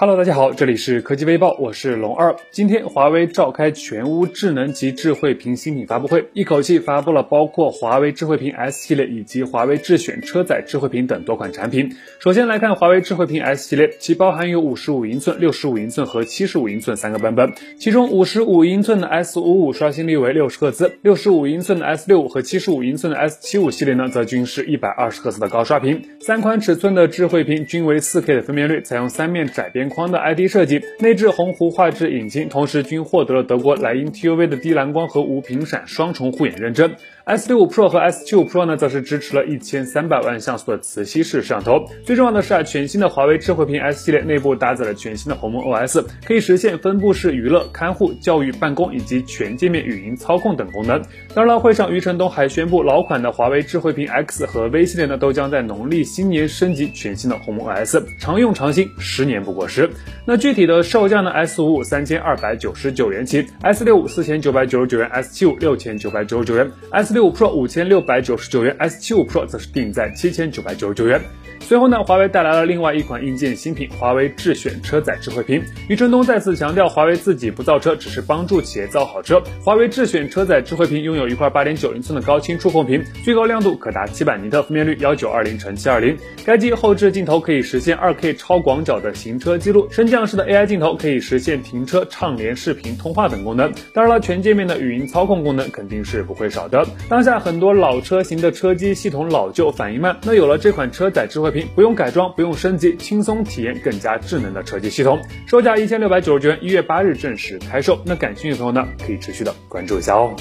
Hello，大家好，这里是科技微报，我是龙二。今天华为召开全屋智能及智慧屏新品发布会，一口气发布了包括华为智慧屏 S 系列以及华为智选车载智慧屏等多款产品。首先来看华为智慧屏 S 系列，其包含有五十五英寸、六十五英寸和七十五英寸三个版本。其中五十五英寸的 S 五五刷新率为六十赫兹，六十五英寸的 S 六五和七十五英寸的 S 七五系列呢，则均是一百二十赫兹的高刷屏。三款尺寸的智慧屏均为四 K 的分辨率，采用三面窄边。框的 ID 设计，内置鸿鹄画质引擎，同时均获得了德国莱茵 TUV 的低蓝光和无频闪双重护眼认证。S65 Pro 和 S75 Pro 呢，则是支持了一千三百万像素的磁吸式摄像头。最重要的是啊，全新的华为智慧屏 S 系列内部搭载了全新的鸿蒙 OS，可以实现分布式娱乐、看护、教育、办公以及全界面语音操控等功能。当然了，会上余承东还宣布，老款的华为智慧屏 X 和 V 系列呢，都将在农历新年升级全新的鸿蒙 OS，常用常新，十年不过时。那具体的售价呢？S55 三千二百九十九元起，S65 四千九百九十九元，S75 六千九百九十九元，S 六六五 Pro 五千六百九十九元，S 七五 Pro 则是定在七千九百九十九元。随后呢，华为带来了另外一款硬件新品——华为智选车载智慧屏。余承东再次强调，华为自己不造车，只是帮助企业造好车。华为智选车载智慧屏拥有一块八点九英寸的高清触控屏，最高亮度可达七百尼特，分辨率幺九二零乘七二零。该机后置镜头可以实现二 K 超广角的行车记录，升降式的 AI 镜头可以实现停车、畅联视频通话等功能。当然了，全界面的语音操控功能肯定是不会少的。当下很多老车型的车机系统老旧、反应慢，那有了这款车载智慧不用改装，不用升级，轻松体验更加智能的车机系统。售价一千六百九十九元，一月八日正式开售。那感兴趣的朋友呢，可以持续的关注一下哦。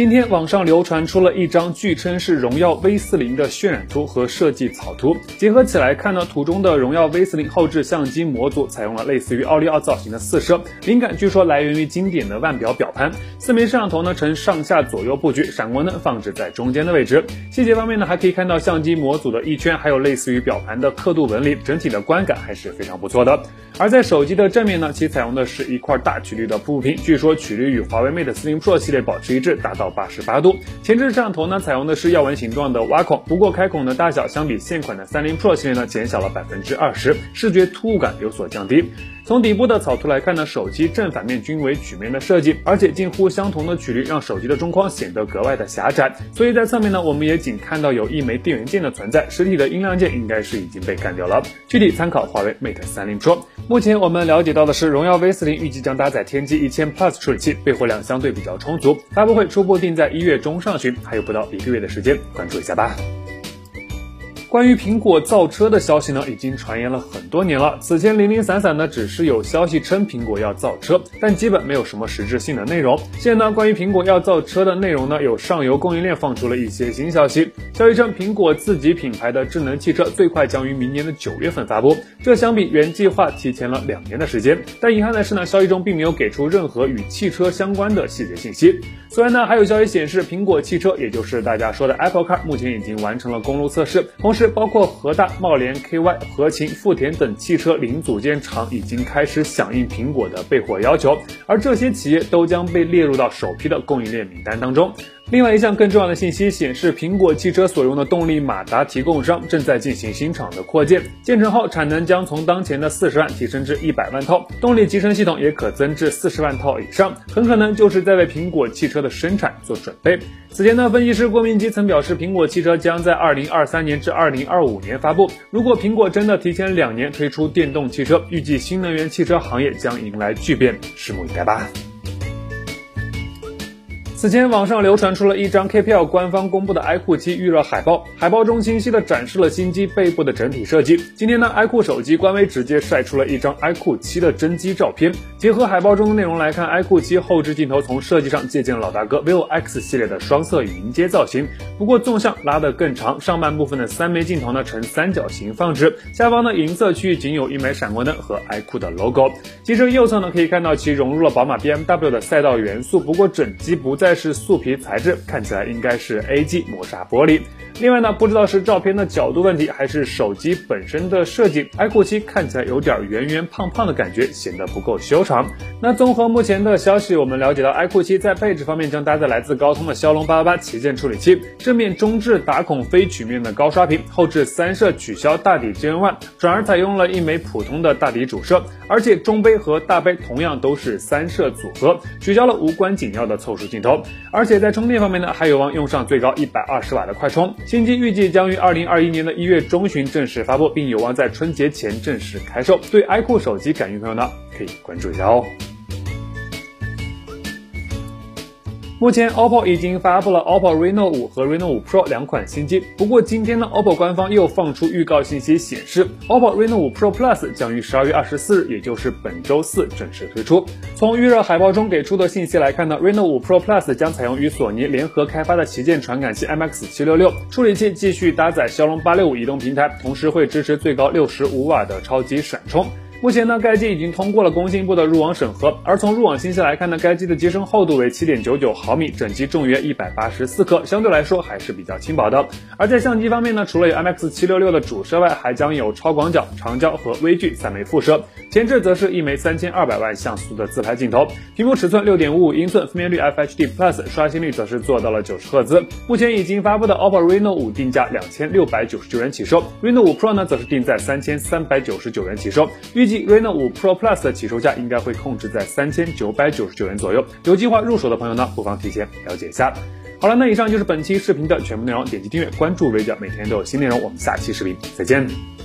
今天网上流传出了一张据称是荣耀 V 四零的渲染图和设计草图，结合起来看呢，图中的荣耀 V 四零后置相机模组采用了类似于奥利奥造型的四摄，灵感据说来源于经典的腕表表盘。四枚摄像头呢呈上下左右布局，闪光灯放置在中间的位置。细节方面呢，还可以看到相机模组的一圈，还有类似于表盘的刻度纹理，整体的观感还是非常不错的。而在手机的正面呢，其采用的是一块大曲率的瀑布屏，据说曲率与华为 Mate 四零 Pro 系列保持一致，达到。八十八度，前置摄像头呢采用的是药纹形状的挖孔，不过开孔的大小相比现款的三零 Pro 系列呢减小了百分之二十，视觉突兀感有所降低。从底部的草图来看呢，手机正反面均为曲面的设计，而且近乎相同的曲率让手机的中框显得格外的狭窄。所以在侧面呢，我们也仅看到有一枚电源键的存在，实体的音量键应该是已经被干掉了。具体参考华为 Mate 三零 Pro。目前我们了解到的是，荣耀 V 四零预计将搭载天玑一千 Plus 处理器，备货量相对比较充足。发布会初步定在一月中上旬，还有不到一个月的时间，关注一下吧。关于苹果造车的消息呢，已经传言了很多年了。此前零零散散呢，只是有消息称苹果要造车，但基本没有什么实质性的内容。现在呢，关于苹果要造车的内容呢，有上游供应链放出了一些新消息。消息称，苹果自己品牌的智能汽车最快将于明年的九月份发布，这相比原计划提前了两年的时间。但遗憾的是呢，消息中并没有给出任何与汽车相关的细节信息。虽然呢，还有消息显示，苹果汽车，也就是大家说的 Apple Car，目前已经完成了公路测试，同时。包括河大、茂联、KY、合勤、富田等汽车零组件厂已经开始响应苹果的备货要求，而这些企业都将被列入到首批的供应链名单当中。另外一项更重要的信息显示，苹果汽车所用的动力马达提供商正在进行新厂的扩建，建成后产能将从当前的四十万提升至一百万套，动力集成系统也可增至四十万套以上，很可能就是在为苹果汽车的生产做准备。此前呢，分析师郭明基曾表示，苹果汽车将在二零二三年至二零二五年发布。如果苹果真的提前两年推出电动汽车，预计新能源汽车行业将迎来巨变，拭目以待吧。此前网上流传出了一张 KPL 官方公布的 iQOO 七预热海报，海报中清晰的展示了新机背部的整体设计。今天呢，iQOO 手机官微直接晒出了一张 iQOO 七的真机照片。结合海报中的内容来看，iQOO 七后置镜头从设计上借鉴了老大哥 vivo X 系列的双色云阶造型，不过纵向拉得更长，上半部分的三枚镜头呢呈三角形放置，下方的银色区域仅有一枚闪光灯和 iQOO 的 logo。机身右侧呢可以看到其融入了宝马 BMW 的赛道元素，不过整机不但。是素皮材质，看起来应该是 A G 磨砂玻璃。另外呢，不知道是照片的角度问题，还是手机本身的设计，iQOO 7看起来有点圆圆胖胖的感觉，显得不够修长。那综合目前的消息，我们了解到 iQOO 7在配置方面将搭载来自高通的骁龙八八八旗舰处理器，正面中置打孔非曲面的高刷屏，后置三摄取消大底 Gen1，转而采用了一枚普通的大底主摄，而且中杯和大杯同样都是三摄组合，取消了无关紧要的凑数镜头。而且在充电方面呢，还有望用上最高一百二十瓦的快充。新机预计将于二零二一年的一月中旬正式发布，并有望在春节前正式开售。对 iQOO 手机感兴趣的朋友呢，可以关注一下哦。目前，OPPO 已经发布了 OPPO Reno 5和 Reno 5 Pro 两款新机。不过，今天呢，OPPO 官方又放出预告信息，显示 OPPO Reno 5 Pro Plus 将于十二月二十四日，也就是本周四正式推出。从预热海报中给出的信息来看呢，Reno 5 Pro Plus 将采用与索尼联合开发的旗舰传感器 MX766，处理器继续搭载骁龙八六五移动平台，同时会支持最高六十五瓦的超级闪充。目前呢，该机已经通过了工信部的入网审核，而从入网信息来看呢，该机的机身厚度为七点九九毫米，整机重约一百八十四克，相对来说还是比较轻薄的。而在相机方面呢，除了有 MX 七六六的主摄外，还将有超广角、长焦和微距三枚副摄，前置则是一枚三千二百万像素的自拍镜头，屏幕尺寸六点五五英寸，分辨率 FHD Plus，刷新率则是做到了九十赫兹。目前已经发布的 OPPO Reno 五定价两千六百九十九元起售，Reno 五 Pro 呢则是定在三千三百九十九元起售，预计。Reno 5 Pro Plus 的起售价应该会控制在三千九百九十九元左右，有计划入手的朋友呢，不妨提前了解一下。好了，那以上就是本期视频的全部内容，点击订阅关注微哲每天都有新内容，我们下期视频再见。